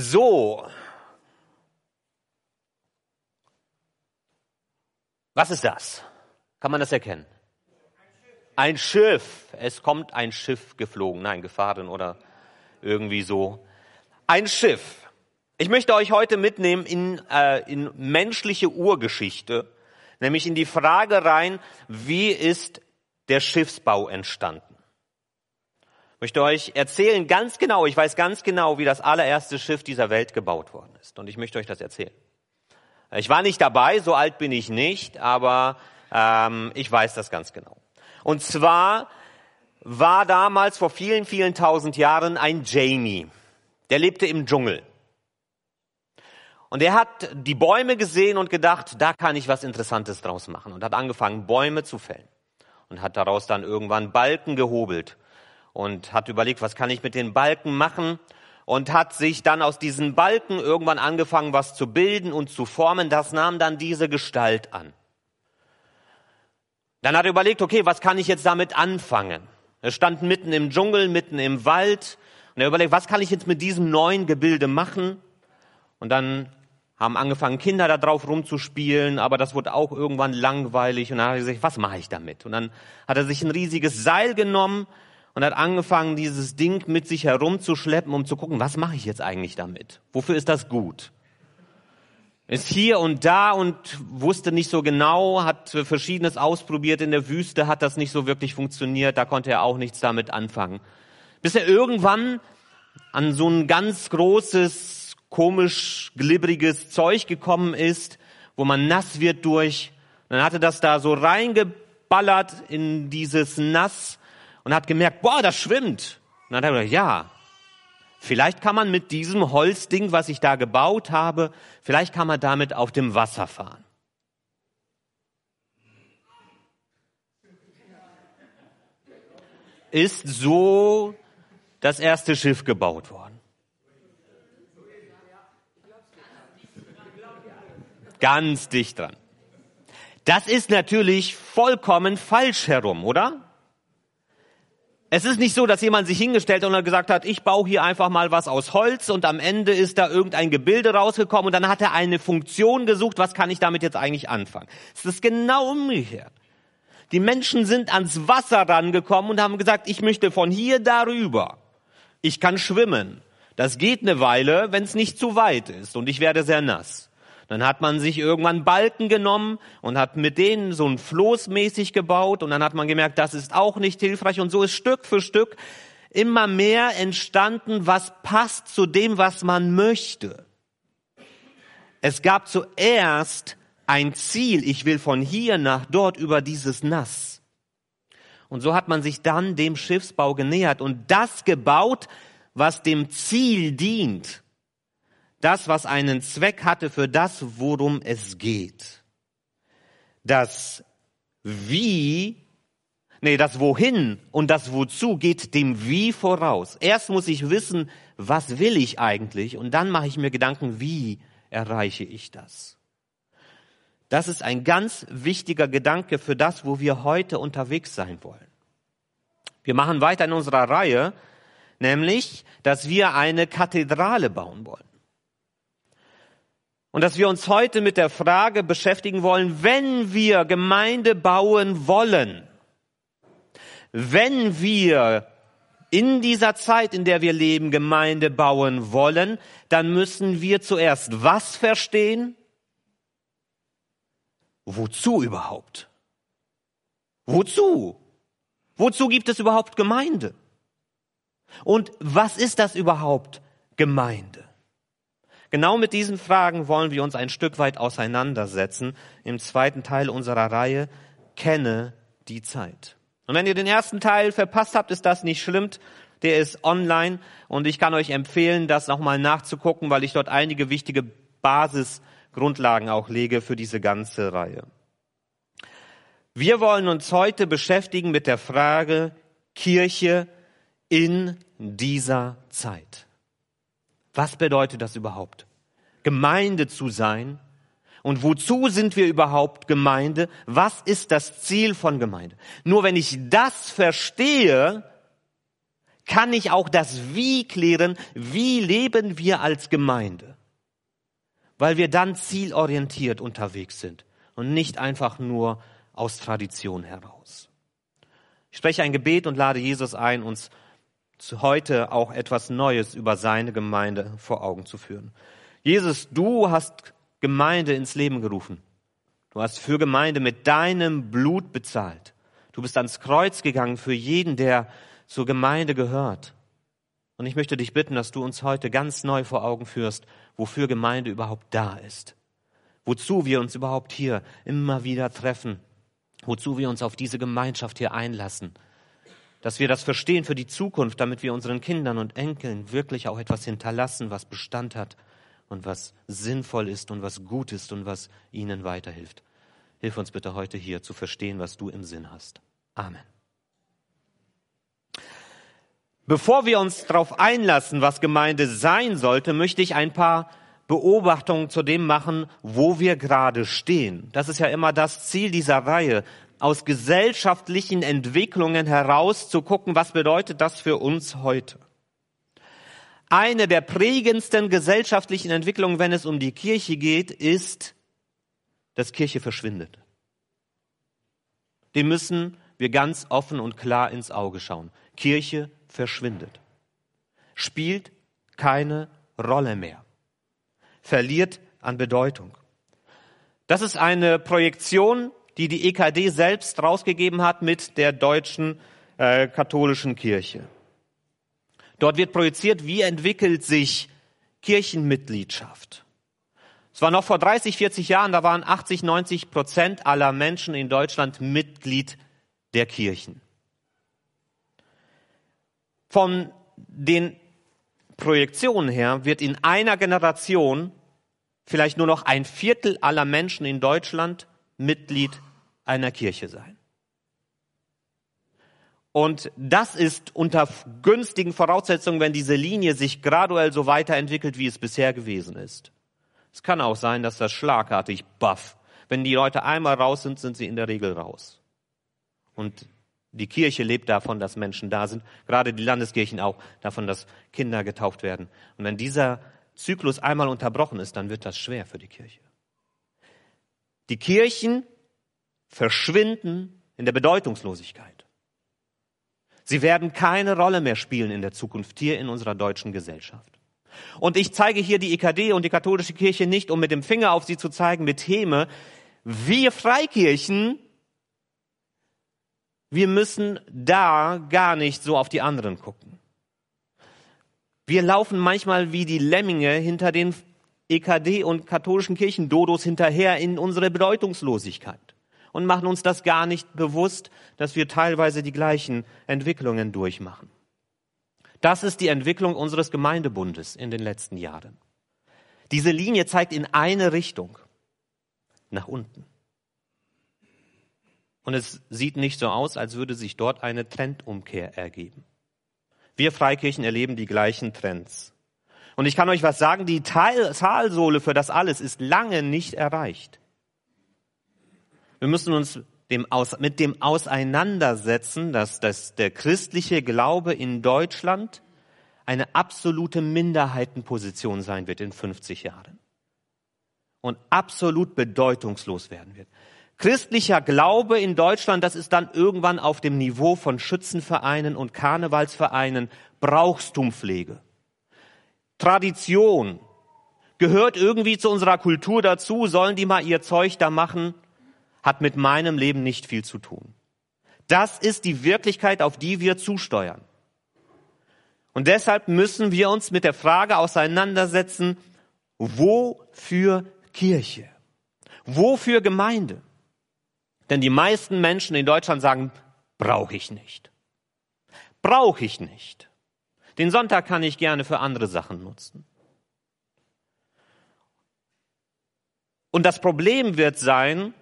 So. Was ist das? Kann man das erkennen? Ein Schiff. Es kommt ein Schiff geflogen. Nein, gefahren oder irgendwie so. Ein Schiff. Ich möchte euch heute mitnehmen in, äh, in menschliche Urgeschichte, nämlich in die Frage rein, wie ist der Schiffsbau entstanden? Möchte euch erzählen ganz genau, ich weiß ganz genau, wie das allererste Schiff dieser Welt gebaut worden ist. Und ich möchte euch das erzählen. Ich war nicht dabei, so alt bin ich nicht, aber ähm, ich weiß das ganz genau. Und zwar war damals vor vielen, vielen tausend Jahren ein Jamie. Der lebte im Dschungel. Und er hat die Bäume gesehen und gedacht, da kann ich was Interessantes draus machen. Und hat angefangen, Bäume zu fällen. Und hat daraus dann irgendwann Balken gehobelt. Und hat überlegt, was kann ich mit den Balken machen? Und hat sich dann aus diesen Balken irgendwann angefangen, was zu bilden und zu formen. Das nahm dann diese Gestalt an. Dann hat er überlegt, okay, was kann ich jetzt damit anfangen? Er stand mitten im Dschungel, mitten im Wald und er überlegt, was kann ich jetzt mit diesem neuen Gebilde machen? Und dann haben angefangen, Kinder da drauf rumzuspielen, aber das wurde auch irgendwann langweilig und dann hat er gesagt, was mache ich damit? Und dann hat er sich ein riesiges Seil genommen und hat angefangen, dieses Ding mit sich herumzuschleppen, um zu gucken, was mache ich jetzt eigentlich damit? Wofür ist das gut? ist hier und da und wusste nicht so genau, hat verschiedenes ausprobiert in der Wüste, hat das nicht so wirklich funktioniert, da konnte er auch nichts damit anfangen. Bis er irgendwann an so ein ganz großes, komisch glibberiges Zeug gekommen ist, wo man nass wird durch. Dann hatte das da so reingeballert in dieses Nass und hat gemerkt, boah, das schwimmt. Und dann hat er gesagt, ja, Vielleicht kann man mit diesem Holzding, was ich da gebaut habe, vielleicht kann man damit auf dem Wasser fahren. Ist so das erste Schiff gebaut worden. Ganz dicht dran. Das ist natürlich vollkommen falsch herum, oder? Es ist nicht so, dass jemand sich hingestellt und gesagt hat, ich baue hier einfach mal was aus Holz und am Ende ist da irgendein Gebilde rausgekommen und dann hat er eine Funktion gesucht, was kann ich damit jetzt eigentlich anfangen? Es ist genau umgekehrt. Die Menschen sind ans Wasser rangekommen und haben gesagt, ich möchte von hier darüber. Ich kann schwimmen. Das geht eine Weile, wenn es nicht zu weit ist und ich werde sehr nass. Dann hat man sich irgendwann Balken genommen und hat mit denen so ein Floß mäßig gebaut und dann hat man gemerkt, das ist auch nicht hilfreich und so ist Stück für Stück immer mehr entstanden, was passt zu dem, was man möchte. Es gab zuerst ein Ziel, ich will von hier nach dort über dieses Nass. Und so hat man sich dann dem Schiffsbau genähert und das gebaut, was dem Ziel dient das, was einen Zweck hatte für das, worum es geht. Das Wie, nee, das Wohin und das Wozu geht dem Wie voraus. Erst muss ich wissen, was will ich eigentlich und dann mache ich mir Gedanken, wie erreiche ich das. Das ist ein ganz wichtiger Gedanke für das, wo wir heute unterwegs sein wollen. Wir machen weiter in unserer Reihe, nämlich, dass wir eine Kathedrale bauen wollen. Und dass wir uns heute mit der Frage beschäftigen wollen, wenn wir Gemeinde bauen wollen, wenn wir in dieser Zeit, in der wir leben, Gemeinde bauen wollen, dann müssen wir zuerst was verstehen? Wozu überhaupt? Wozu? Wozu gibt es überhaupt Gemeinde? Und was ist das überhaupt Gemeinde? Genau mit diesen Fragen wollen wir uns ein Stück weit auseinandersetzen im zweiten Teil unserer Reihe Kenne die Zeit. Und wenn ihr den ersten Teil verpasst habt, ist das nicht schlimm. Der ist online und ich kann euch empfehlen, das nochmal nachzugucken, weil ich dort einige wichtige Basisgrundlagen auch lege für diese ganze Reihe. Wir wollen uns heute beschäftigen mit der Frage Kirche in dieser Zeit. Was bedeutet das überhaupt? Gemeinde zu sein? Und wozu sind wir überhaupt Gemeinde? Was ist das Ziel von Gemeinde? Nur wenn ich das verstehe, kann ich auch das Wie klären, wie leben wir als Gemeinde. Weil wir dann zielorientiert unterwegs sind und nicht einfach nur aus Tradition heraus. Ich spreche ein Gebet und lade Jesus ein, uns heute auch etwas Neues über seine Gemeinde vor Augen zu führen. Jesus, du hast Gemeinde ins Leben gerufen. Du hast für Gemeinde mit deinem Blut bezahlt. Du bist ans Kreuz gegangen für jeden, der zur Gemeinde gehört. Und ich möchte dich bitten, dass du uns heute ganz neu vor Augen führst, wofür Gemeinde überhaupt da ist. Wozu wir uns überhaupt hier immer wieder treffen. Wozu wir uns auf diese Gemeinschaft hier einlassen. Dass wir das verstehen für die Zukunft, damit wir unseren Kindern und Enkeln wirklich auch etwas hinterlassen, was Bestand hat und was sinnvoll ist und was gut ist und was ihnen weiterhilft. Hilf uns bitte heute hier zu verstehen, was du im Sinn hast. Amen. Bevor wir uns darauf einlassen, was Gemeinde sein sollte, möchte ich ein paar Beobachtungen zu dem machen, wo wir gerade stehen. Das ist ja immer das Ziel dieser Reihe, aus gesellschaftlichen Entwicklungen heraus zu gucken, was bedeutet das für uns heute. Eine der prägendsten gesellschaftlichen Entwicklungen, wenn es um die Kirche geht, ist, dass Kirche verschwindet. Dem müssen wir ganz offen und klar ins Auge schauen. Kirche verschwindet, spielt keine Rolle mehr, verliert an Bedeutung. Das ist eine Projektion, die die EKD selbst rausgegeben hat mit der deutschen äh, katholischen Kirche. Dort wird projiziert, wie entwickelt sich Kirchenmitgliedschaft. Es war noch vor 30, 40 Jahren, da waren 80, 90 Prozent aller Menschen in Deutschland Mitglied der Kirchen. Von den Projektionen her wird in einer Generation vielleicht nur noch ein Viertel aller Menschen in Deutschland Mitglied einer Kirche sein. Und das ist unter günstigen Voraussetzungen, wenn diese Linie sich graduell so weiterentwickelt, wie es bisher gewesen ist. Es kann auch sein, dass das schlagartig baff. Wenn die Leute einmal raus sind, sind sie in der Regel raus. Und die Kirche lebt davon, dass Menschen da sind, gerade die Landeskirchen auch davon, dass Kinder getauft werden. Und wenn dieser Zyklus einmal unterbrochen ist, dann wird das schwer für die Kirche. Die Kirchen verschwinden in der Bedeutungslosigkeit. Sie werden keine Rolle mehr spielen in der Zukunft hier in unserer deutschen Gesellschaft. Und ich zeige hier die EKD und die katholische Kirche nicht, um mit dem Finger auf sie zu zeigen, mit Häme. Wir Freikirchen, wir müssen da gar nicht so auf die anderen gucken. Wir laufen manchmal wie die Lemminge hinter den EKD und katholischen Kirchendodos hinterher in unsere Bedeutungslosigkeit und machen uns das gar nicht bewusst, dass wir teilweise die gleichen Entwicklungen durchmachen. Das ist die Entwicklung unseres Gemeindebundes in den letzten Jahren. Diese Linie zeigt in eine Richtung, nach unten. Und es sieht nicht so aus, als würde sich dort eine Trendumkehr ergeben. Wir Freikirchen erleben die gleichen Trends. Und ich kann euch was sagen, die Talsohle für das alles ist lange nicht erreicht. Wir müssen uns dem aus, mit dem auseinandersetzen, dass, dass der christliche Glaube in Deutschland eine absolute Minderheitenposition sein wird in 50 Jahren und absolut bedeutungslos werden wird. Christlicher Glaube in Deutschland, das ist dann irgendwann auf dem Niveau von Schützenvereinen und Karnevalsvereinen Brauchstumpflege. Tradition gehört irgendwie zu unserer Kultur dazu, sollen die mal ihr Zeug da machen hat mit meinem Leben nicht viel zu tun. Das ist die Wirklichkeit, auf die wir zusteuern. Und deshalb müssen wir uns mit der Frage auseinandersetzen, wofür Kirche? Wofür Gemeinde? Denn die meisten Menschen in Deutschland sagen, brauche ich nicht. Brauche ich nicht. Den Sonntag kann ich gerne für andere Sachen nutzen. Und das Problem wird sein,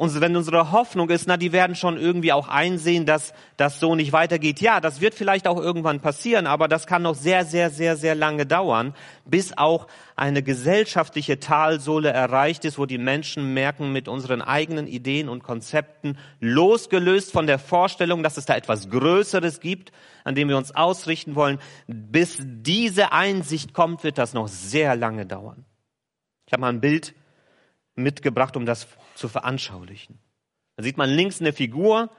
Und wenn unsere Hoffnung ist, na, die werden schon irgendwie auch einsehen, dass das so nicht weitergeht. Ja, das wird vielleicht auch irgendwann passieren, aber das kann noch sehr, sehr, sehr, sehr lange dauern, bis auch eine gesellschaftliche Talsohle erreicht ist, wo die Menschen merken, mit unseren eigenen Ideen und Konzepten, losgelöst von der Vorstellung, dass es da etwas Größeres gibt, an dem wir uns ausrichten wollen, bis diese Einsicht kommt, wird das noch sehr lange dauern. Ich habe mal ein Bild mitgebracht, um das zu veranschaulichen. Da sieht man links eine Figur,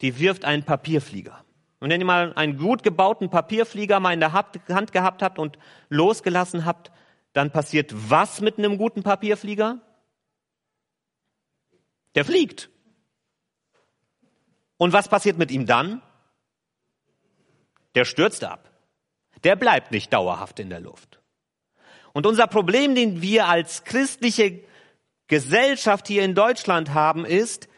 die wirft einen Papierflieger. Und wenn ihr mal einen gut gebauten Papierflieger mal in der Hand gehabt habt und losgelassen habt, dann passiert was mit einem guten Papierflieger? Der fliegt. Und was passiert mit ihm dann? Der stürzt ab. Der bleibt nicht dauerhaft in der Luft. Und unser Problem, den wir als christliche Gesellschaft hier in Deutschland haben, ist,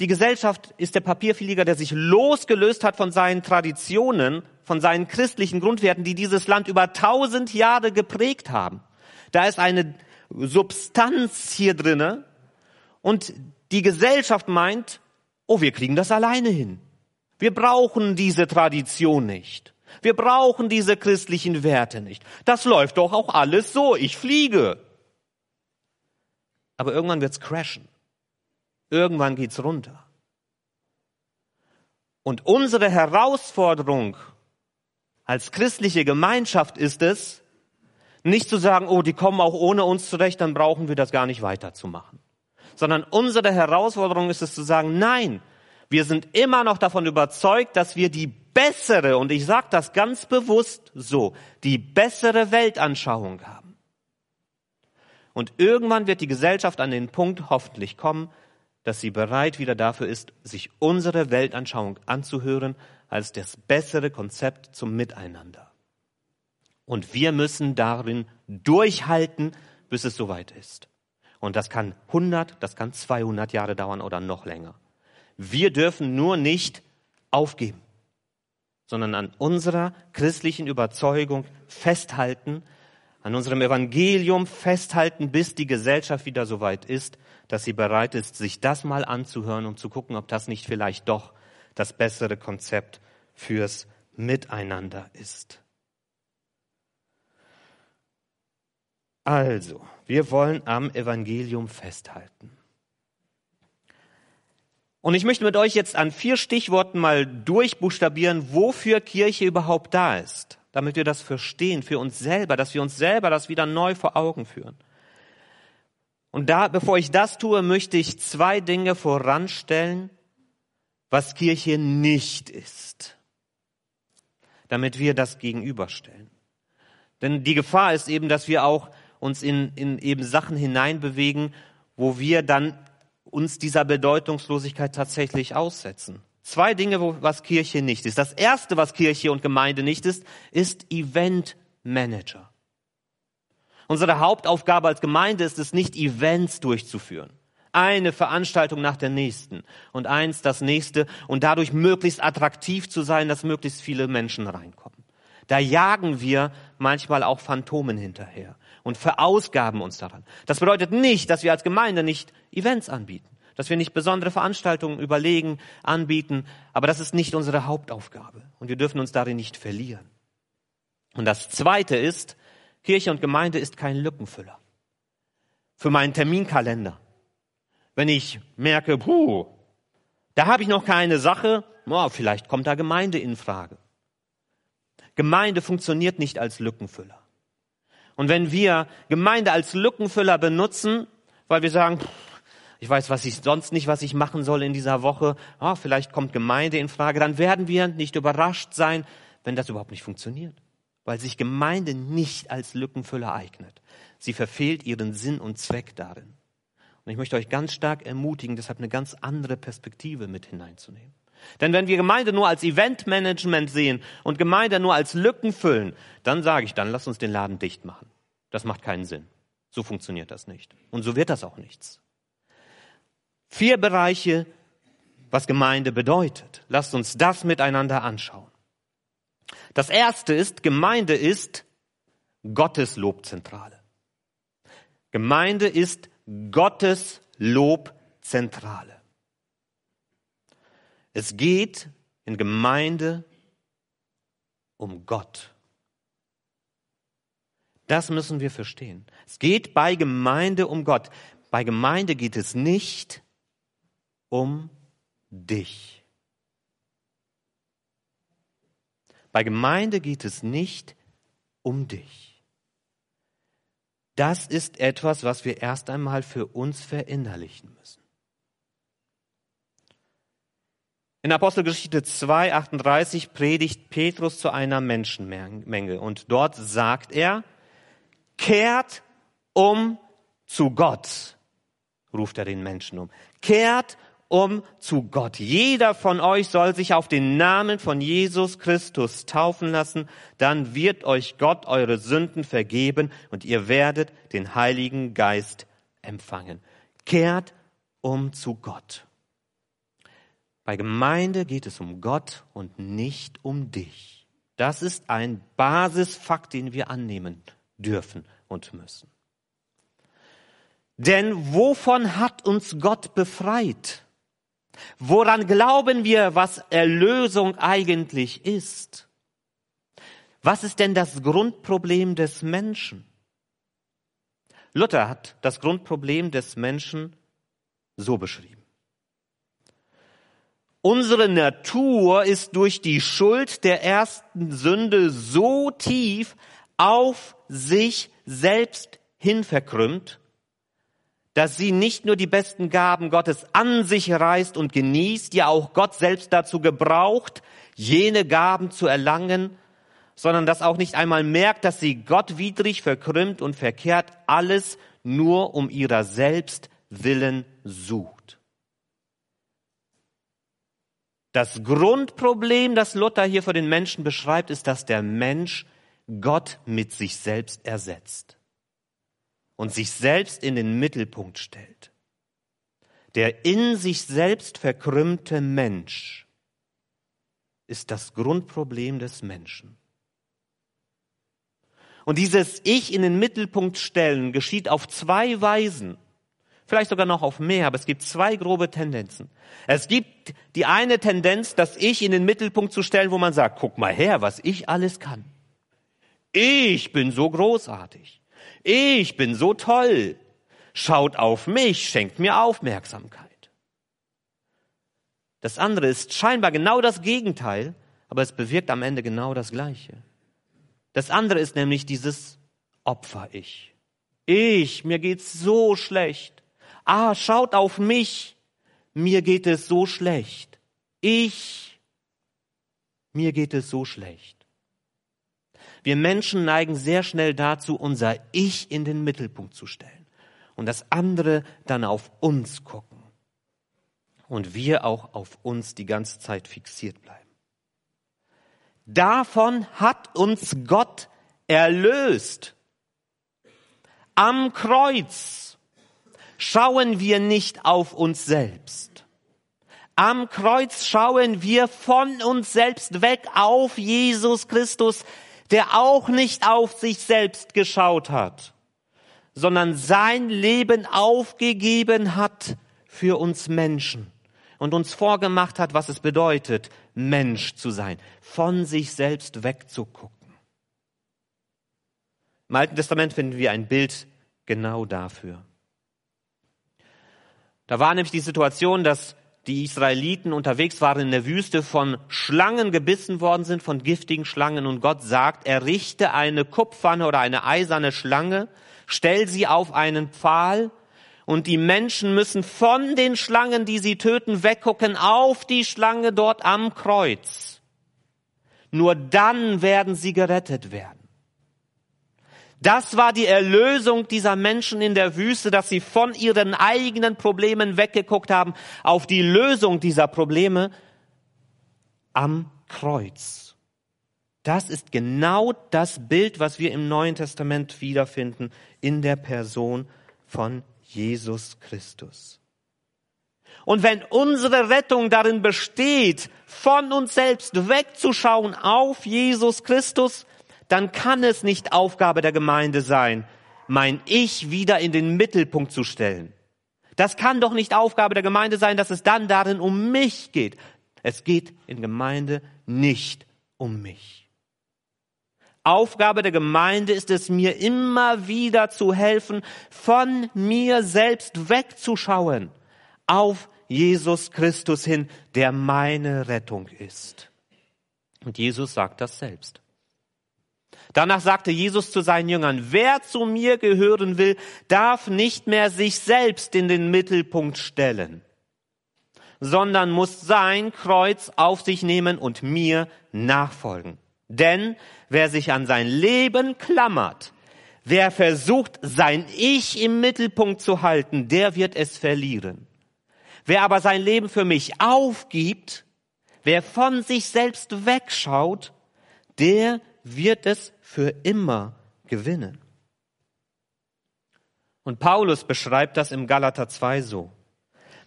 die Gesellschaft ist der Papierflieger, der sich losgelöst hat von seinen Traditionen, von seinen christlichen Grundwerten, die dieses Land über tausend Jahre geprägt haben. Da ist eine Substanz hier drinne und die Gesellschaft meint, oh, wir kriegen das alleine hin. Wir brauchen diese Tradition nicht. Wir brauchen diese christlichen Werte nicht. Das läuft doch auch alles so. Ich fliege aber irgendwann wird's crashen. Irgendwann geht's runter. Und unsere Herausforderung als christliche Gemeinschaft ist es, nicht zu sagen, oh, die kommen auch ohne uns zurecht, dann brauchen wir das gar nicht weiterzumachen. Sondern unsere Herausforderung ist es zu sagen, nein, wir sind immer noch davon überzeugt, dass wir die bessere, und ich sage das ganz bewusst so, die bessere Weltanschauung haben. Und irgendwann wird die Gesellschaft an den Punkt hoffentlich kommen, dass sie bereit wieder dafür ist, sich unsere Weltanschauung anzuhören als das bessere Konzept zum Miteinander. Und wir müssen darin durchhalten, bis es soweit ist. Und das kann 100, das kann 200 Jahre dauern oder noch länger. Wir dürfen nur nicht aufgeben, sondern an unserer christlichen Überzeugung festhalten, an unserem Evangelium festhalten, bis die Gesellschaft wieder so weit ist, dass sie bereit ist, sich das mal anzuhören, um zu gucken, ob das nicht vielleicht doch das bessere Konzept fürs Miteinander ist. Also, wir wollen am Evangelium festhalten. Und ich möchte mit euch jetzt an vier Stichworten mal durchbuchstabieren, wofür Kirche überhaupt da ist damit wir das verstehen für uns selber, dass wir uns selber das wieder neu vor Augen führen. Und da, bevor ich das tue, möchte ich zwei Dinge voranstellen, was Kirche nicht ist, damit wir das gegenüberstellen. Denn die Gefahr ist eben, dass wir auch uns in, in eben Sachen hineinbewegen, wo wir dann uns dieser Bedeutungslosigkeit tatsächlich aussetzen. Zwei Dinge, was Kirche nicht ist. Das erste, was Kirche und Gemeinde nicht ist, ist Event Manager. Unsere Hauptaufgabe als Gemeinde ist es nicht, Events durchzuführen. Eine Veranstaltung nach der nächsten und eins das nächste und dadurch möglichst attraktiv zu sein, dass möglichst viele Menschen reinkommen. Da jagen wir manchmal auch Phantomen hinterher und verausgaben uns daran. Das bedeutet nicht, dass wir als Gemeinde nicht Events anbieten dass wir nicht besondere Veranstaltungen überlegen, anbieten, aber das ist nicht unsere Hauptaufgabe und wir dürfen uns darin nicht verlieren. Und das Zweite ist, Kirche und Gemeinde ist kein Lückenfüller für meinen Terminkalender. Wenn ich merke, puh, da habe ich noch keine Sache, oh, vielleicht kommt da Gemeinde in Frage. Gemeinde funktioniert nicht als Lückenfüller. Und wenn wir Gemeinde als Lückenfüller benutzen, weil wir sagen, ich weiß, was ich sonst nicht, was ich machen soll in dieser Woche. Oh, vielleicht kommt Gemeinde in Frage. Dann werden wir nicht überrascht sein, wenn das überhaupt nicht funktioniert. Weil sich Gemeinde nicht als Lückenfüller eignet. Sie verfehlt ihren Sinn und Zweck darin. Und ich möchte euch ganz stark ermutigen, deshalb eine ganz andere Perspektive mit hineinzunehmen. Denn wenn wir Gemeinde nur als Eventmanagement sehen und Gemeinde nur als Lücken füllen, dann sage ich, dann lass uns den Laden dicht machen. Das macht keinen Sinn. So funktioniert das nicht. Und so wird das auch nichts. Vier Bereiche, was Gemeinde bedeutet. Lasst uns das miteinander anschauen. Das erste ist, Gemeinde ist Gottes Lobzentrale. Gemeinde ist Gottes Lobzentrale. Es geht in Gemeinde um Gott. Das müssen wir verstehen. Es geht bei Gemeinde um Gott. Bei Gemeinde geht es nicht um dich. Bei Gemeinde geht es nicht um dich. Das ist etwas, was wir erst einmal für uns verinnerlichen müssen. In Apostelgeschichte 2, 38 predigt Petrus zu einer Menschenmenge und dort sagt er, kehrt um zu Gott, ruft er den Menschen um. Kehrt um zu Gott. Jeder von euch soll sich auf den Namen von Jesus Christus taufen lassen, dann wird euch Gott eure Sünden vergeben und ihr werdet den Heiligen Geist empfangen. Kehrt um zu Gott. Bei Gemeinde geht es um Gott und nicht um dich. Das ist ein Basisfakt, den wir annehmen dürfen und müssen. Denn wovon hat uns Gott befreit? Woran glauben wir, was Erlösung eigentlich ist? Was ist denn das Grundproblem des Menschen? Luther hat das Grundproblem des Menschen so beschrieben. Unsere Natur ist durch die Schuld der ersten Sünde so tief auf sich selbst hin verkrümmt, dass sie nicht nur die besten Gaben Gottes an sich reißt und genießt, ja auch Gott selbst dazu gebraucht, jene Gaben zu erlangen, sondern dass auch nicht einmal merkt, dass sie gottwidrig verkrümmt und verkehrt alles nur um ihrer selbst willen sucht. Das Grundproblem, das Luther hier für den Menschen beschreibt, ist, dass der Mensch Gott mit sich selbst ersetzt und sich selbst in den Mittelpunkt stellt. Der in sich selbst verkrümmte Mensch ist das Grundproblem des Menschen. Und dieses Ich in den Mittelpunkt stellen geschieht auf zwei Weisen. Vielleicht sogar noch auf mehr, aber es gibt zwei grobe Tendenzen. Es gibt die eine Tendenz, das Ich in den Mittelpunkt zu stellen, wo man sagt, guck mal her, was ich alles kann. Ich bin so großartig. Ich bin so toll. Schaut auf mich, schenkt mir Aufmerksamkeit. Das andere ist scheinbar genau das Gegenteil, aber es bewirkt am Ende genau das Gleiche. Das andere ist nämlich dieses Opfer-Ich. Ich, mir geht's so schlecht. Ah, schaut auf mich. Mir geht es so schlecht. Ich, mir geht es so schlecht. Wir Menschen neigen sehr schnell dazu, unser Ich in den Mittelpunkt zu stellen und das andere dann auf uns gucken und wir auch auf uns die ganze Zeit fixiert bleiben. Davon hat uns Gott erlöst. Am Kreuz schauen wir nicht auf uns selbst. Am Kreuz schauen wir von uns selbst weg auf Jesus Christus, der auch nicht auf sich selbst geschaut hat, sondern sein Leben aufgegeben hat für uns Menschen und uns vorgemacht hat, was es bedeutet, Mensch zu sein, von sich selbst wegzugucken. Im Alten Testament finden wir ein Bild genau dafür. Da war nämlich die Situation, dass die Israeliten unterwegs waren in der Wüste, von Schlangen gebissen worden sind, von giftigen Schlangen. Und Gott sagt, errichte eine Kupferne oder eine eiserne Schlange, stell sie auf einen Pfahl und die Menschen müssen von den Schlangen, die sie töten, weggucken auf die Schlange dort am Kreuz. Nur dann werden sie gerettet werden. Das war die Erlösung dieser Menschen in der Wüste, dass sie von ihren eigenen Problemen weggeguckt haben auf die Lösung dieser Probleme am Kreuz. Das ist genau das Bild, was wir im Neuen Testament wiederfinden in der Person von Jesus Christus. Und wenn unsere Rettung darin besteht, von uns selbst wegzuschauen auf Jesus Christus, dann kann es nicht Aufgabe der Gemeinde sein, mein Ich wieder in den Mittelpunkt zu stellen. Das kann doch nicht Aufgabe der Gemeinde sein, dass es dann darin um mich geht. Es geht in Gemeinde nicht um mich. Aufgabe der Gemeinde ist es mir immer wieder zu helfen, von mir selbst wegzuschauen auf Jesus Christus hin, der meine Rettung ist. Und Jesus sagt das selbst. Danach sagte Jesus zu seinen Jüngern, wer zu mir gehören will, darf nicht mehr sich selbst in den Mittelpunkt stellen, sondern muss sein Kreuz auf sich nehmen und mir nachfolgen. Denn wer sich an sein Leben klammert, wer versucht, sein Ich im Mittelpunkt zu halten, der wird es verlieren. Wer aber sein Leben für mich aufgibt, wer von sich selbst wegschaut, der wird es für immer gewinnen. Und Paulus beschreibt das im Galater 2 so.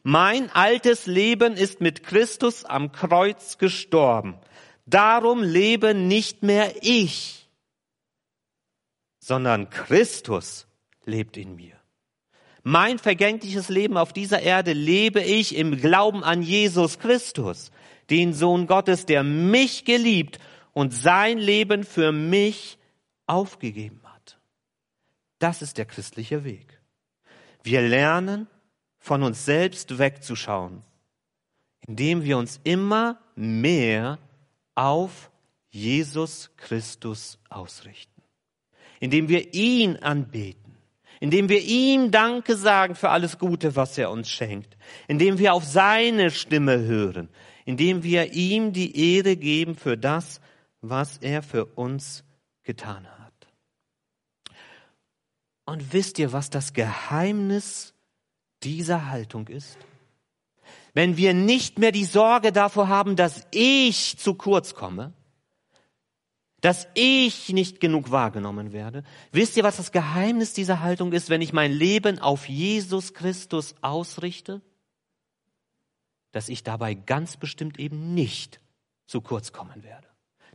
Mein altes Leben ist mit Christus am Kreuz gestorben. Darum lebe nicht mehr ich, sondern Christus lebt in mir. Mein vergängliches Leben auf dieser Erde lebe ich im Glauben an Jesus Christus, den Sohn Gottes, der mich geliebt und sein Leben für mich aufgegeben hat. Das ist der christliche Weg. Wir lernen, von uns selbst wegzuschauen, indem wir uns immer mehr auf Jesus Christus ausrichten, indem wir ihn anbeten, indem wir ihm Danke sagen für alles Gute, was er uns schenkt, indem wir auf seine Stimme hören, indem wir ihm die Ehre geben für das, was er für uns getan hat. Und wisst ihr, was das Geheimnis dieser Haltung ist? Wenn wir nicht mehr die Sorge davor haben, dass ich zu kurz komme, dass ich nicht genug wahrgenommen werde. Wisst ihr, was das Geheimnis dieser Haltung ist, wenn ich mein Leben auf Jesus Christus ausrichte? Dass ich dabei ganz bestimmt eben nicht zu kurz kommen werde.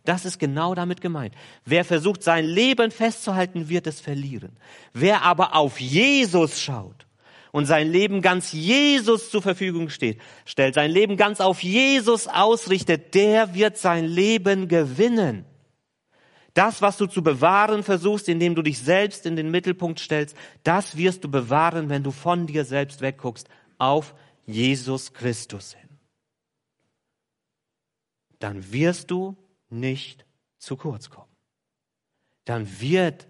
Das ist genau damit gemeint. Wer versucht, sein Leben festzuhalten, wird es verlieren. Wer aber auf Jesus schaut und sein Leben ganz Jesus zur Verfügung steht, stellt sein Leben ganz auf Jesus ausrichtet, der wird sein Leben gewinnen. Das, was du zu bewahren versuchst, indem du dich selbst in den Mittelpunkt stellst, das wirst du bewahren, wenn du von dir selbst wegguckst, auf Jesus Christus hin. Dann wirst du nicht zu kurz kommen. Dann wirst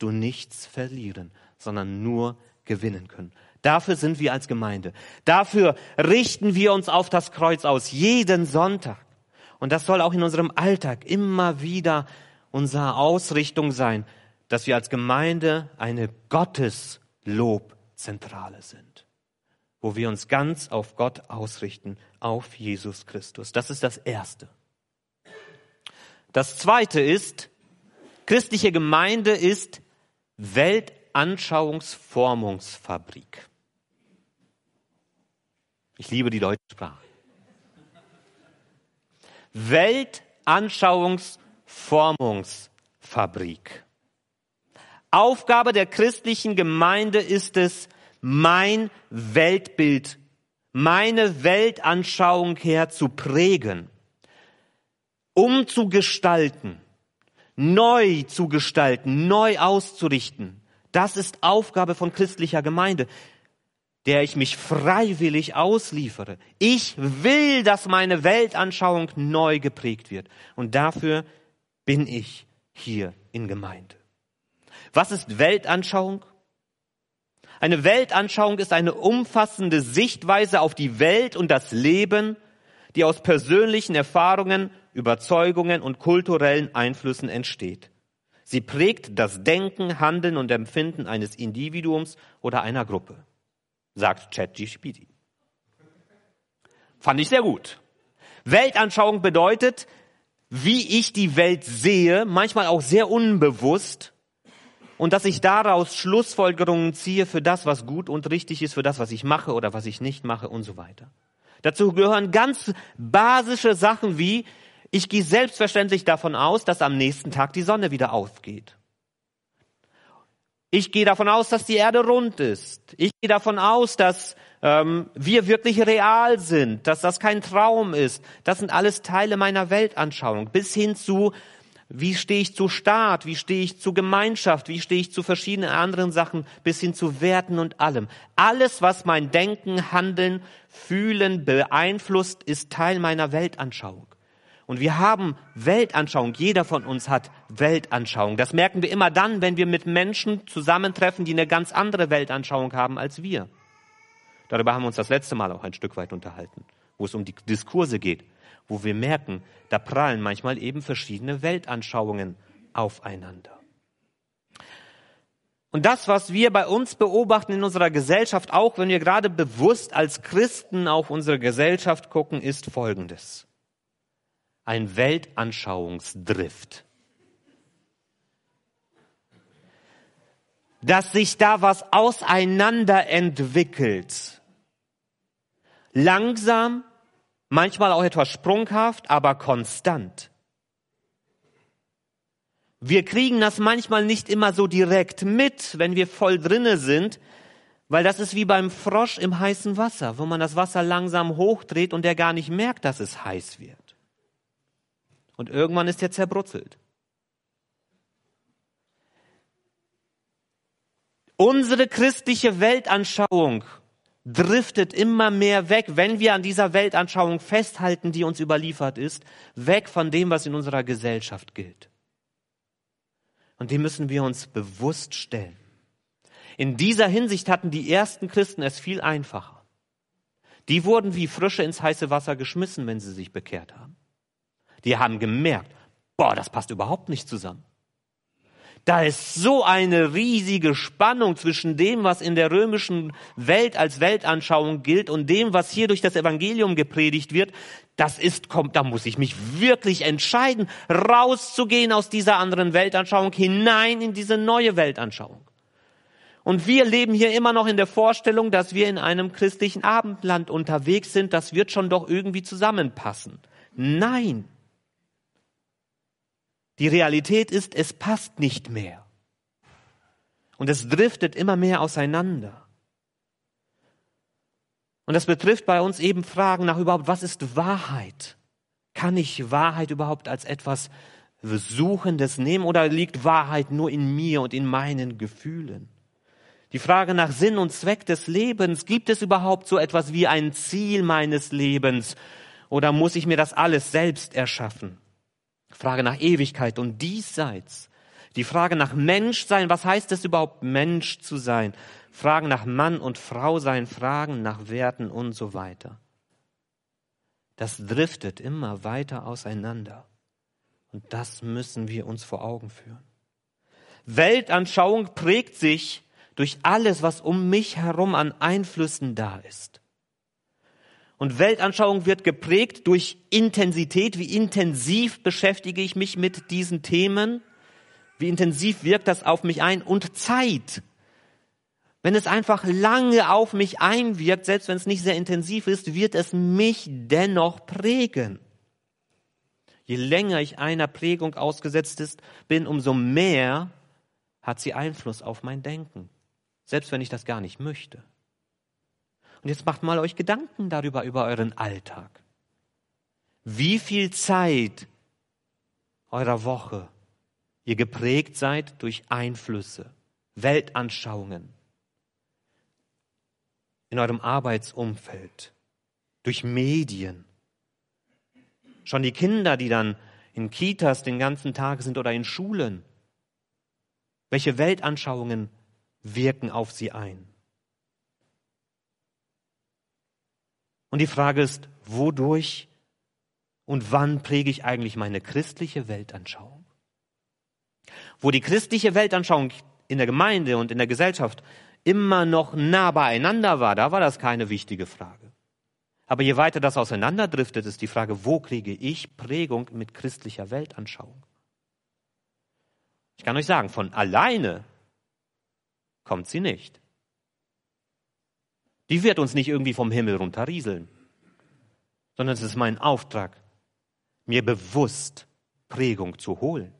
du nichts verlieren, sondern nur gewinnen können. Dafür sind wir als Gemeinde. Dafür richten wir uns auf das Kreuz aus, jeden Sonntag. Und das soll auch in unserem Alltag immer wieder unsere Ausrichtung sein, dass wir als Gemeinde eine Gotteslobzentrale sind, wo wir uns ganz auf Gott ausrichten, auf Jesus Christus. Das ist das Erste. Das zweite ist, christliche Gemeinde ist Weltanschauungsformungsfabrik. Ich liebe die deutsche Sprache. Weltanschauungsformungsfabrik. Aufgabe der christlichen Gemeinde ist es, mein Weltbild, meine Weltanschauung her zu prägen umzugestalten, neu zu gestalten, neu auszurichten. Das ist Aufgabe von christlicher Gemeinde, der ich mich freiwillig ausliefere. Ich will, dass meine Weltanschauung neu geprägt wird. Und dafür bin ich hier in Gemeinde. Was ist Weltanschauung? Eine Weltanschauung ist eine umfassende Sichtweise auf die Welt und das Leben, die aus persönlichen Erfahrungen Überzeugungen und kulturellen Einflüssen entsteht. Sie prägt das Denken, Handeln und Empfinden eines Individuums oder einer Gruppe, sagt ChatGPT. Fand ich sehr gut. Weltanschauung bedeutet, wie ich die Welt sehe, manchmal auch sehr unbewusst, und dass ich daraus Schlussfolgerungen ziehe für das, was gut und richtig ist, für das, was ich mache oder was ich nicht mache und so weiter. Dazu gehören ganz basische Sachen wie, ich gehe selbstverständlich davon aus, dass am nächsten Tag die Sonne wieder aufgeht. Ich gehe davon aus, dass die Erde rund ist. Ich gehe davon aus, dass ähm, wir wirklich real sind, dass das kein Traum ist. Das sind alles Teile meiner Weltanschauung. Bis hin zu, wie stehe ich zu Staat, wie stehe ich zu Gemeinschaft, wie stehe ich zu verschiedenen anderen Sachen, bis hin zu Werten und allem. Alles, was mein Denken, Handeln, Fühlen beeinflusst, ist Teil meiner Weltanschauung. Und wir haben Weltanschauung. Jeder von uns hat Weltanschauung. Das merken wir immer dann, wenn wir mit Menschen zusammentreffen, die eine ganz andere Weltanschauung haben als wir. Darüber haben wir uns das letzte Mal auch ein Stück weit unterhalten, wo es um die Diskurse geht, wo wir merken, da prallen manchmal eben verschiedene Weltanschauungen aufeinander. Und das, was wir bei uns beobachten in unserer Gesellschaft, auch wenn wir gerade bewusst als Christen auf unsere Gesellschaft gucken, ist Folgendes ein Weltanschauungsdrift. Dass sich da was auseinander entwickelt. Langsam, manchmal auch etwas sprunghaft, aber konstant. Wir kriegen das manchmal nicht immer so direkt mit, wenn wir voll drinne sind, weil das ist wie beim Frosch im heißen Wasser, wo man das Wasser langsam hochdreht und der gar nicht merkt, dass es heiß wird. Und irgendwann ist er zerbrutzelt. Unsere christliche Weltanschauung driftet immer mehr weg, wenn wir an dieser Weltanschauung festhalten, die uns überliefert ist, weg von dem, was in unserer Gesellschaft gilt. Und dem müssen wir uns bewusst stellen. In dieser Hinsicht hatten die ersten Christen es viel einfacher. Die wurden wie Frische ins heiße Wasser geschmissen, wenn sie sich bekehrt haben. Die haben gemerkt, boah, das passt überhaupt nicht zusammen. Da ist so eine riesige Spannung zwischen dem, was in der römischen Welt als Weltanschauung gilt und dem, was hier durch das Evangelium gepredigt wird. Das ist, kommt, da muss ich mich wirklich entscheiden, rauszugehen aus dieser anderen Weltanschauung hinein in diese neue Weltanschauung. Und wir leben hier immer noch in der Vorstellung, dass wir in einem christlichen Abendland unterwegs sind. Das wird schon doch irgendwie zusammenpassen. Nein. Die Realität ist, es passt nicht mehr. Und es driftet immer mehr auseinander. Und das betrifft bei uns eben Fragen nach überhaupt, was ist Wahrheit? Kann ich Wahrheit überhaupt als etwas Suchendes nehmen oder liegt Wahrheit nur in mir und in meinen Gefühlen? Die Frage nach Sinn und Zweck des Lebens, gibt es überhaupt so etwas wie ein Ziel meines Lebens oder muss ich mir das alles selbst erschaffen? Frage nach Ewigkeit und diesseits. Die Frage nach Menschsein, was heißt es überhaupt, Mensch zu sein? Fragen nach Mann und Frau sein, Fragen nach Werten und so weiter. Das driftet immer weiter auseinander. Und das müssen wir uns vor Augen führen. Weltanschauung prägt sich durch alles, was um mich herum an Einflüssen da ist. Und Weltanschauung wird geprägt durch Intensität. Wie intensiv beschäftige ich mich mit diesen Themen? Wie intensiv wirkt das auf mich ein? Und Zeit. Wenn es einfach lange auf mich einwirkt, selbst wenn es nicht sehr intensiv ist, wird es mich dennoch prägen. Je länger ich einer Prägung ausgesetzt ist, bin, umso mehr hat sie Einfluss auf mein Denken. Selbst wenn ich das gar nicht möchte. Und jetzt macht mal euch Gedanken darüber, über euren Alltag. Wie viel Zeit eurer Woche ihr geprägt seid durch Einflüsse, Weltanschauungen in eurem Arbeitsumfeld, durch Medien. Schon die Kinder, die dann in Kitas den ganzen Tag sind oder in Schulen. Welche Weltanschauungen wirken auf sie ein? Und die Frage ist, wodurch und wann präge ich eigentlich meine christliche Weltanschauung? Wo die christliche Weltanschauung in der Gemeinde und in der Gesellschaft immer noch nah beieinander war, da war das keine wichtige Frage. Aber je weiter das auseinanderdriftet, ist die Frage, wo kriege ich Prägung mit christlicher Weltanschauung? Ich kann euch sagen, von alleine kommt sie nicht. Die wird uns nicht irgendwie vom Himmel runterrieseln, sondern es ist mein Auftrag, mir bewusst Prägung zu holen,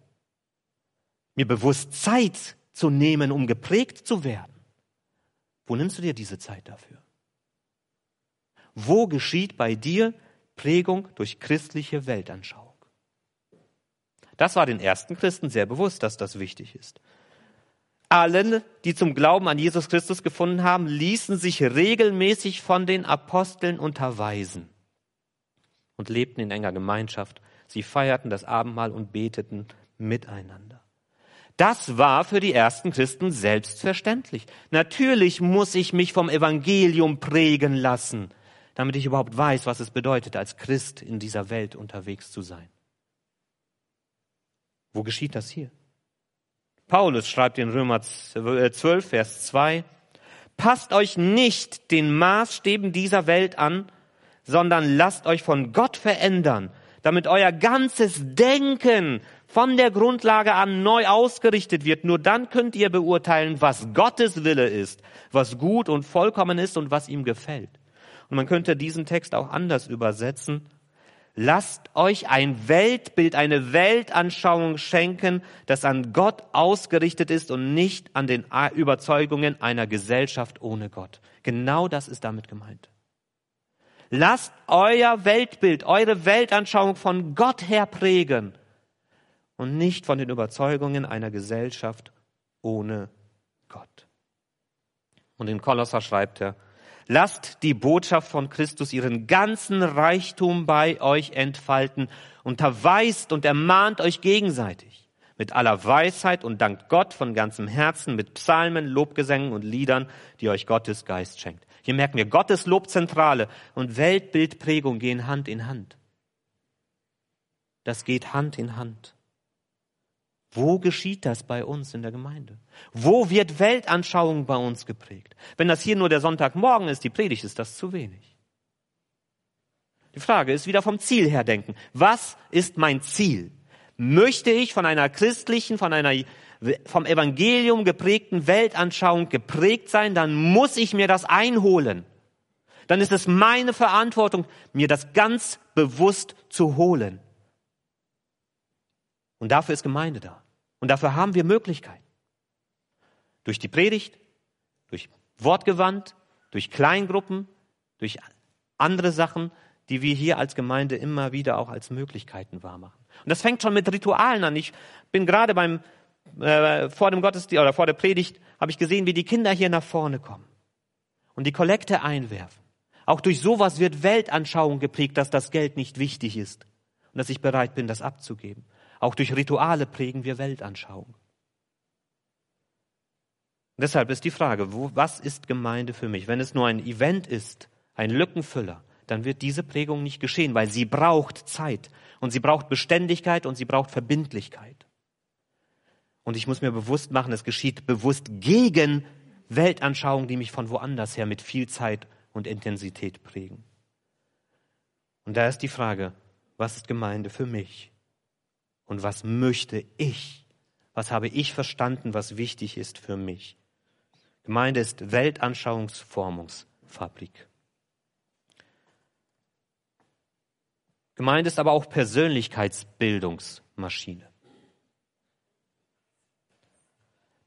mir bewusst Zeit zu nehmen, um geprägt zu werden. Wo nimmst du dir diese Zeit dafür? Wo geschieht bei dir Prägung durch christliche Weltanschauung? Das war den ersten Christen sehr bewusst, dass das wichtig ist. Allen, die zum Glauben an Jesus Christus gefunden haben, ließen sich regelmäßig von den Aposteln unterweisen und lebten in enger Gemeinschaft. Sie feierten das Abendmahl und beteten miteinander. Das war für die ersten Christen selbstverständlich. Natürlich muss ich mich vom Evangelium prägen lassen, damit ich überhaupt weiß, was es bedeutet, als Christ in dieser Welt unterwegs zu sein. Wo geschieht das hier? Paulus schreibt in Römer 12, äh, Vers 2, Passt euch nicht den Maßstäben dieser Welt an, sondern lasst euch von Gott verändern, damit euer ganzes Denken von der Grundlage an neu ausgerichtet wird. Nur dann könnt ihr beurteilen, was Gottes Wille ist, was gut und vollkommen ist und was ihm gefällt. Und man könnte diesen Text auch anders übersetzen. Lasst euch ein Weltbild, eine Weltanschauung schenken, das an Gott ausgerichtet ist und nicht an den Überzeugungen einer Gesellschaft ohne Gott. Genau das ist damit gemeint. Lasst euer Weltbild, eure Weltanschauung von Gott her prägen und nicht von den Überzeugungen einer Gesellschaft ohne Gott. Und in Kolosser schreibt er, lasst die Botschaft von Christus ihren ganzen Reichtum bei euch entfalten, unterweist und ermahnt euch gegenseitig mit aller Weisheit und dankt Gott von ganzem Herzen mit Psalmen, Lobgesängen und Liedern, die euch Gottes Geist schenkt. Hier merken wir, Gottes Lobzentrale und Weltbildprägung gehen Hand in Hand. Das geht Hand in Hand. Wo geschieht das bei uns in der Gemeinde? Wo wird Weltanschauung bei uns geprägt? Wenn das hier nur der Sonntagmorgen ist, die Predigt, ist das zu wenig. Die Frage ist wieder vom Ziel her denken. Was ist mein Ziel? Möchte ich von einer christlichen, von einer vom Evangelium geprägten Weltanschauung geprägt sein, dann muss ich mir das einholen. Dann ist es meine Verantwortung, mir das ganz bewusst zu holen. Und dafür ist Gemeinde da. Und dafür haben wir Möglichkeiten. Durch die Predigt, durch Wortgewand, durch Kleingruppen, durch andere Sachen, die wir hier als Gemeinde immer wieder auch als Möglichkeiten wahrmachen. Und das fängt schon mit Ritualen an. Ich bin gerade beim äh, vor dem Gottesdienst oder vor der Predigt habe ich gesehen, wie die Kinder hier nach vorne kommen und die Kollekte einwerfen. Auch durch sowas wird Weltanschauung geprägt, dass das Geld nicht wichtig ist und dass ich bereit bin, das abzugeben. Auch durch Rituale prägen wir Weltanschauung. Deshalb ist die Frage, wo, was ist Gemeinde für mich? Wenn es nur ein Event ist, ein Lückenfüller, dann wird diese Prägung nicht geschehen, weil sie braucht Zeit und sie braucht Beständigkeit und sie braucht Verbindlichkeit. Und ich muss mir bewusst machen, es geschieht bewusst gegen Weltanschauungen, die mich von woanders her mit viel Zeit und Intensität prägen. Und da ist die Frage, was ist Gemeinde für mich? Und was möchte ich? Was habe ich verstanden, was wichtig ist für mich? Gemeinde ist Weltanschauungsformungsfabrik. Gemeinde ist aber auch Persönlichkeitsbildungsmaschine.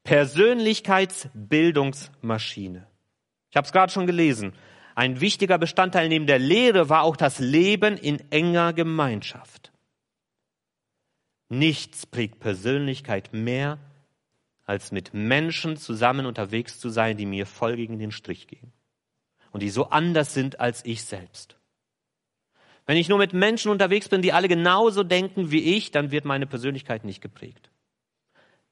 Persönlichkeitsbildungsmaschine. Ich habe es gerade schon gelesen. Ein wichtiger Bestandteil neben der Lehre war auch das Leben in enger Gemeinschaft. Nichts prägt Persönlichkeit mehr, als mit Menschen zusammen unterwegs zu sein, die mir voll gegen den Strich gehen und die so anders sind als ich selbst. Wenn ich nur mit Menschen unterwegs bin, die alle genauso denken wie ich, dann wird meine Persönlichkeit nicht geprägt.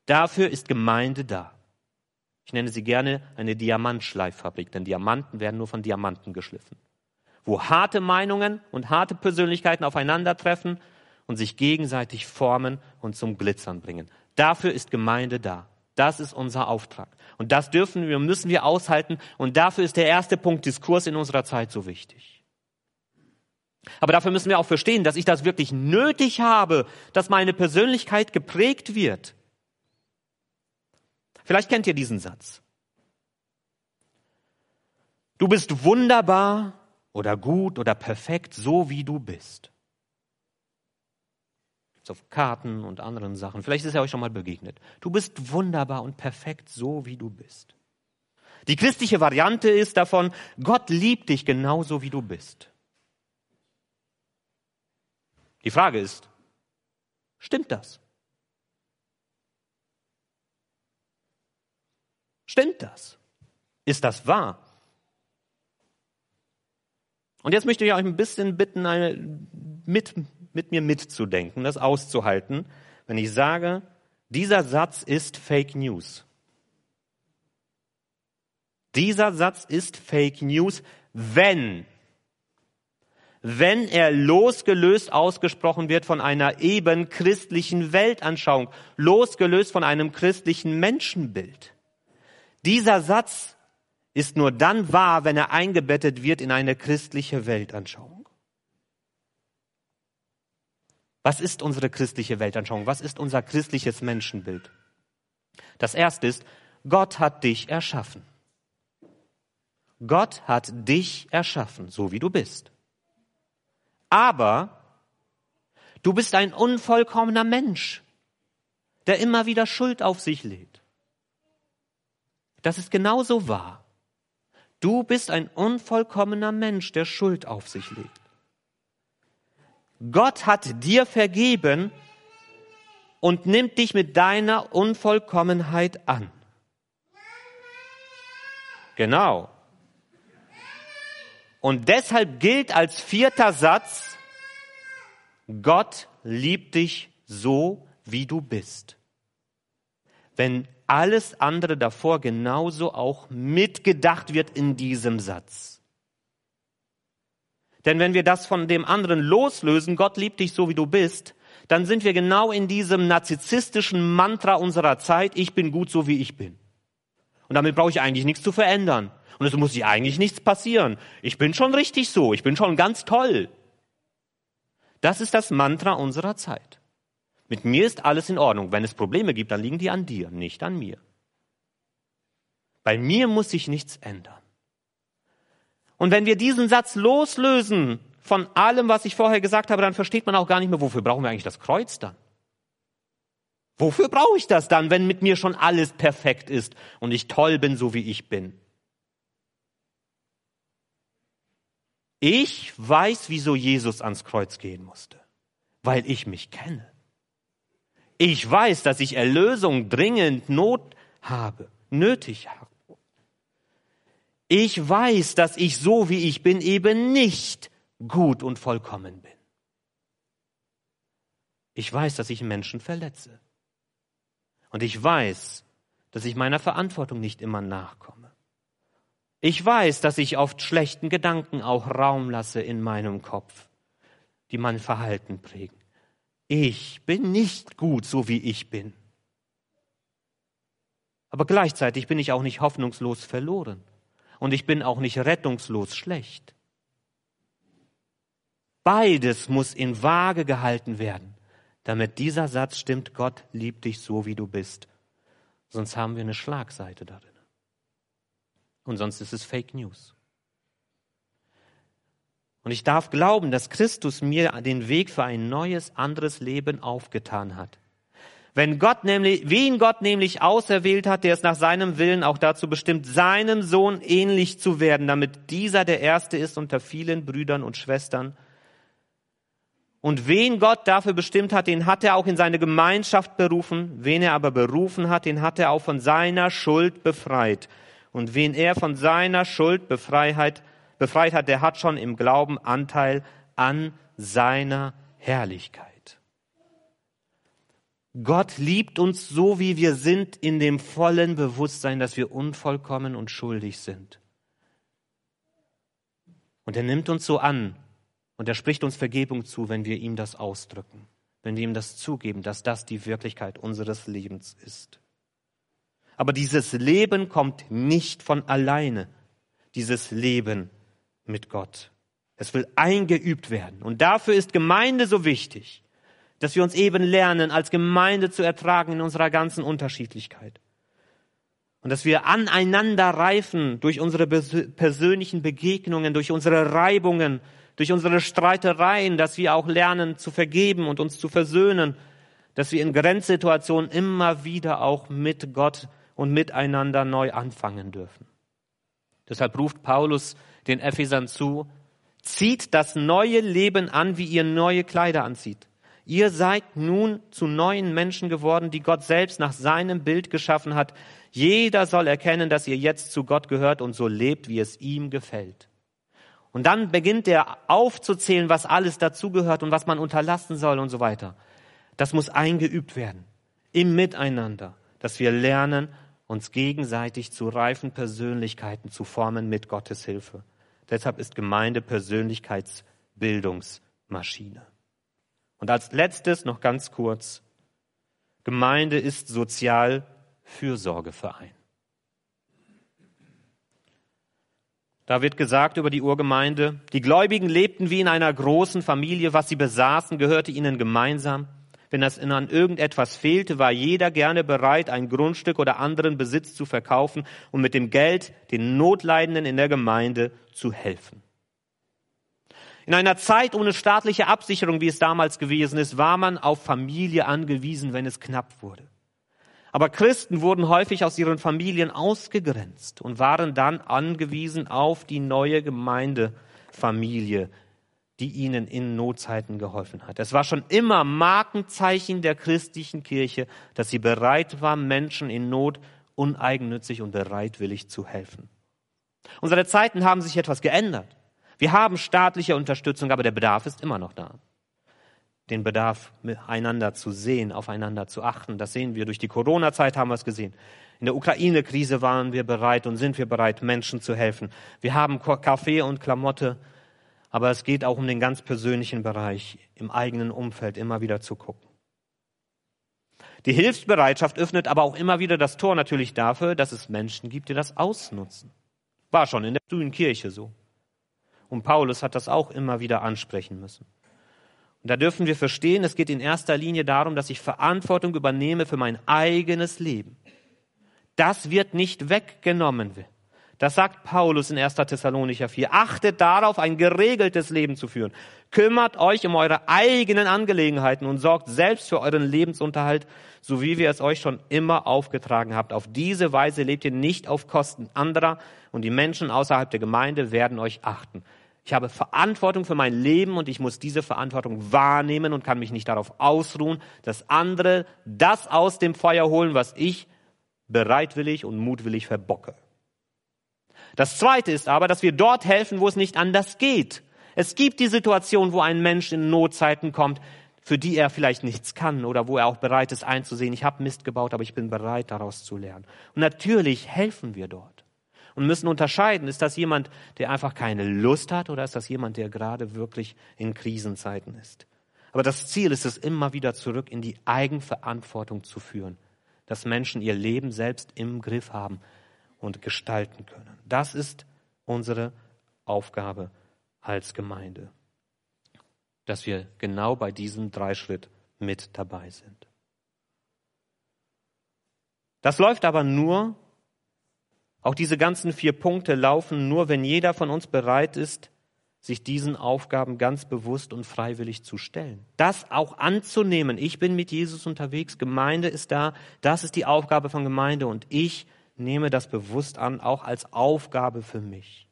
Dafür ist Gemeinde da. Ich nenne sie gerne eine Diamantschleiffabrik, denn Diamanten werden nur von Diamanten geschliffen. Wo harte Meinungen und harte Persönlichkeiten aufeinandertreffen und sich gegenseitig formen und zum Glitzern bringen. Dafür ist Gemeinde da. Das ist unser Auftrag. Und das dürfen wir, müssen wir aushalten. Und dafür ist der erste Punkt Diskurs in unserer Zeit so wichtig. Aber dafür müssen wir auch verstehen, dass ich das wirklich nötig habe, dass meine Persönlichkeit geprägt wird. Vielleicht kennt ihr diesen Satz. Du bist wunderbar oder gut oder perfekt, so wie du bist. auf Karten und anderen Sachen. Vielleicht ist er euch schon mal begegnet. Du bist wunderbar und perfekt, so wie du bist. Die christliche Variante ist davon, Gott liebt dich genauso, wie du bist. Die Frage ist, stimmt das? Stimmt das? Ist das wahr? Und jetzt möchte ich euch ein bisschen bitten, eine, mit, mit mir mitzudenken, das auszuhalten, wenn ich sage, dieser Satz ist Fake News. Dieser Satz ist Fake News, wenn, wenn er losgelöst ausgesprochen wird von einer eben christlichen Weltanschauung, losgelöst von einem christlichen Menschenbild. Dieser Satz ist nur dann wahr, wenn er eingebettet wird in eine christliche Weltanschauung. Was ist unsere christliche Weltanschauung? Was ist unser christliches Menschenbild? Das erste ist, Gott hat dich erschaffen. Gott hat dich erschaffen, so wie du bist. Aber du bist ein unvollkommener Mensch, der immer wieder Schuld auf sich lädt. Das ist genauso wahr. Du bist ein unvollkommener Mensch, der Schuld auf sich legt. Gott hat dir vergeben und nimmt dich mit deiner Unvollkommenheit an. Genau. Und deshalb gilt als vierter Satz, Gott liebt dich so, wie du bist. Wenn alles andere davor genauso auch mitgedacht wird in diesem Satz. Denn wenn wir das von dem anderen loslösen, Gott liebt dich so wie du bist, dann sind wir genau in diesem narzisstischen Mantra unserer Zeit, ich bin gut so wie ich bin. Und damit brauche ich eigentlich nichts zu verändern. Und es muss sich eigentlich nichts passieren. Ich bin schon richtig so, ich bin schon ganz toll. Das ist das Mantra unserer Zeit. Mit mir ist alles in Ordnung. Wenn es Probleme gibt, dann liegen die an dir, nicht an mir. Bei mir muss sich nichts ändern. Und wenn wir diesen Satz loslösen von allem, was ich vorher gesagt habe, dann versteht man auch gar nicht mehr, wofür brauchen wir eigentlich das Kreuz dann? Wofür brauche ich das dann, wenn mit mir schon alles perfekt ist und ich toll bin, so wie ich bin? Ich weiß, wieso Jesus ans Kreuz gehen musste, weil ich mich kenne. Ich weiß, dass ich Erlösung dringend Not habe, nötig habe. Ich weiß, dass ich so wie ich bin eben nicht gut und vollkommen bin. Ich weiß, dass ich Menschen verletze. Und ich weiß, dass ich meiner Verantwortung nicht immer nachkomme. Ich weiß, dass ich oft schlechten Gedanken auch Raum lasse in meinem Kopf, die mein Verhalten prägen. Ich bin nicht gut, so wie ich bin. Aber gleichzeitig bin ich auch nicht hoffnungslos verloren. Und ich bin auch nicht rettungslos schlecht. Beides muss in Waage gehalten werden, damit dieser Satz stimmt, Gott liebt dich so, wie du bist. Sonst haben wir eine Schlagseite darin. Und sonst ist es Fake News. Und ich darf glauben, dass Christus mir den Weg für ein neues, anderes Leben aufgetan hat. Wenn Gott nämlich, wen Gott nämlich auserwählt hat, der es nach seinem Willen auch dazu bestimmt, seinem Sohn ähnlich zu werden, damit dieser der Erste ist unter vielen Brüdern und Schwestern. Und wen Gott dafür bestimmt hat, den hat er auch in seine Gemeinschaft berufen. Wen er aber berufen hat, den hat er auch von seiner Schuld befreit. Und wen er von seiner Schuld befreit, befreit hat, der hat schon im Glauben Anteil an seiner Herrlichkeit. Gott liebt uns so, wie wir sind, in dem vollen Bewusstsein, dass wir unvollkommen und schuldig sind. Und er nimmt uns so an und er spricht uns Vergebung zu, wenn wir ihm das ausdrücken, wenn wir ihm das zugeben, dass das die Wirklichkeit unseres Lebens ist. Aber dieses Leben kommt nicht von alleine. Dieses Leben mit Gott. Es will eingeübt werden. Und dafür ist Gemeinde so wichtig, dass wir uns eben lernen, als Gemeinde zu ertragen in unserer ganzen Unterschiedlichkeit. Und dass wir aneinander reifen durch unsere persönlichen Begegnungen, durch unsere Reibungen, durch unsere Streitereien, dass wir auch lernen zu vergeben und uns zu versöhnen, dass wir in Grenzsituationen immer wieder auch mit Gott und miteinander neu anfangen dürfen. Deshalb ruft Paulus den Ephesern zu, zieht das neue Leben an, wie ihr neue Kleider anzieht. Ihr seid nun zu neuen Menschen geworden, die Gott selbst nach seinem Bild geschaffen hat. Jeder soll erkennen, dass ihr jetzt zu Gott gehört und so lebt, wie es ihm gefällt. Und dann beginnt er aufzuzählen, was alles dazugehört und was man unterlassen soll und so weiter. Das muss eingeübt werden im Miteinander, dass wir lernen, uns gegenseitig zu reifen Persönlichkeiten zu formen mit Gottes Hilfe. Deshalb ist Gemeinde Persönlichkeitsbildungsmaschine. Und als letztes noch ganz kurz, Gemeinde ist Sozialfürsorgeverein. Da wird gesagt über die Urgemeinde, die Gläubigen lebten wie in einer großen Familie, was sie besaßen, gehörte ihnen gemeinsam. Wenn ihnen an irgendetwas fehlte, war jeder gerne bereit, ein Grundstück oder anderen Besitz zu verkaufen und mit dem Geld den Notleidenden in der Gemeinde zu helfen. In einer Zeit ohne staatliche Absicherung, wie es damals gewesen ist, war man auf Familie angewiesen, wenn es knapp wurde. Aber Christen wurden häufig aus ihren Familien ausgegrenzt und waren dann angewiesen auf die neue Gemeindefamilie, die ihnen in Notzeiten geholfen hat. Es war schon immer Markenzeichen der christlichen Kirche, dass sie bereit war, Menschen in Not uneigennützig und bereitwillig zu helfen. Unsere Zeiten haben sich etwas geändert. Wir haben staatliche Unterstützung, aber der Bedarf ist immer noch da den Bedarf miteinander zu sehen, aufeinander zu achten. Das sehen wir durch die Corona-Zeit, haben wir es gesehen. In der Ukraine-Krise waren wir bereit und sind wir bereit, Menschen zu helfen. Wir haben Kaffee und Klamotte, aber es geht auch um den ganz persönlichen Bereich, im eigenen Umfeld immer wieder zu gucken. Die Hilfsbereitschaft öffnet aber auch immer wieder das Tor natürlich dafür, dass es Menschen gibt, die das ausnutzen. War schon in der frühen Kirche so. Und Paulus hat das auch immer wieder ansprechen müssen. Und da dürfen wir verstehen, es geht in erster Linie darum, dass ich Verantwortung übernehme für mein eigenes Leben. Das wird nicht weggenommen. Das sagt Paulus in 1. Thessalonicher 4. Achtet darauf, ein geregeltes Leben zu führen. Kümmert euch um eure eigenen Angelegenheiten und sorgt selbst für euren Lebensunterhalt, so wie wir es euch schon immer aufgetragen habt. Auf diese Weise lebt ihr nicht auf Kosten anderer und die Menschen außerhalb der Gemeinde werden euch achten. Ich habe Verantwortung für mein Leben und ich muss diese Verantwortung wahrnehmen und kann mich nicht darauf ausruhen, dass andere das aus dem Feuer holen, was ich bereitwillig und mutwillig verbocke. Das Zweite ist aber, dass wir dort helfen, wo es nicht anders geht. Es gibt die Situation, wo ein Mensch in Notzeiten kommt, für die er vielleicht nichts kann oder wo er auch bereit ist einzusehen, ich habe Mist gebaut, aber ich bin bereit daraus zu lernen. Und natürlich helfen wir dort und müssen unterscheiden, ist das jemand, der einfach keine Lust hat oder ist das jemand, der gerade wirklich in Krisenzeiten ist. Aber das Ziel ist es, immer wieder zurück in die Eigenverantwortung zu führen, dass Menschen ihr Leben selbst im Griff haben und gestalten können. Das ist unsere Aufgabe als Gemeinde, dass wir genau bei diesem Dreischritt mit dabei sind. Das läuft aber nur, auch diese ganzen vier Punkte laufen nur, wenn jeder von uns bereit ist, sich diesen Aufgaben ganz bewusst und freiwillig zu stellen. Das auch anzunehmen. Ich bin mit Jesus unterwegs, Gemeinde ist da, das ist die Aufgabe von Gemeinde und ich nehme das bewusst an, auch als Aufgabe für mich.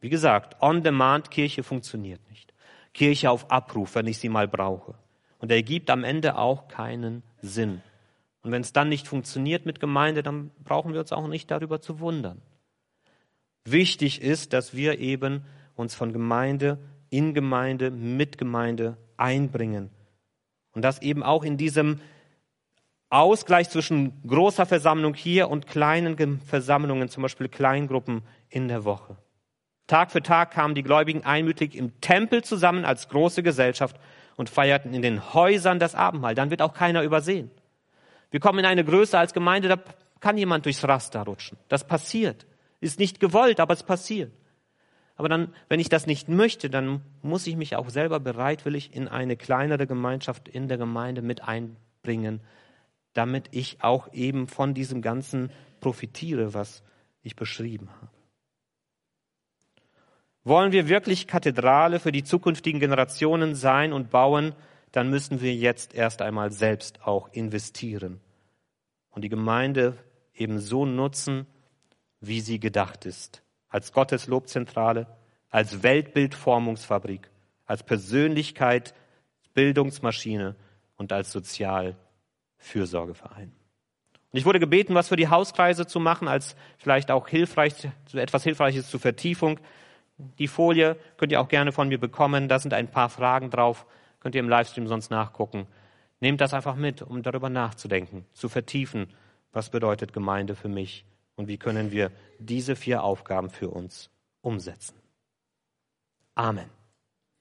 Wie gesagt, On-Demand-Kirche funktioniert nicht. Kirche auf Abruf, wenn ich sie mal brauche. Und er gibt am Ende auch keinen Sinn. Und wenn es dann nicht funktioniert mit Gemeinde, dann brauchen wir uns auch nicht darüber zu wundern. Wichtig ist, dass wir eben uns von Gemeinde in Gemeinde, mit Gemeinde einbringen. Und das eben auch in diesem Ausgleich zwischen großer Versammlung hier und kleinen Versammlungen, zum Beispiel Kleingruppen in der Woche. Tag für Tag kamen die Gläubigen einmütig im Tempel zusammen als große Gesellschaft und feierten in den Häusern das Abendmahl. Dann wird auch keiner übersehen. Wir kommen in eine Größe als Gemeinde, da kann jemand durchs Raster rutschen. Das passiert. Ist nicht gewollt, aber es passiert. Aber dann, wenn ich das nicht möchte, dann muss ich mich auch selber bereitwillig in eine kleinere Gemeinschaft in der Gemeinde mit einbringen, damit ich auch eben von diesem Ganzen profitiere, was ich beschrieben habe. Wollen wir wirklich Kathedrale für die zukünftigen Generationen sein und bauen, dann müssen wir jetzt erst einmal selbst auch investieren und die Gemeinde eben so nutzen, wie sie gedacht ist. Als Gottes Lobzentrale, als Weltbildformungsfabrik, als Persönlichkeit, Bildungsmaschine und als Sozialfürsorgeverein. Und ich wurde gebeten, was für die Hauskreise zu machen, als vielleicht auch hilfreich, etwas Hilfreiches zur Vertiefung. Die Folie könnt ihr auch gerne von mir bekommen. Da sind ein paar Fragen drauf. Könnt ihr im Livestream sonst nachgucken. Nehmt das einfach mit, um darüber nachzudenken, zu vertiefen, was bedeutet Gemeinde für mich und wie können wir diese vier Aufgaben für uns umsetzen. Amen.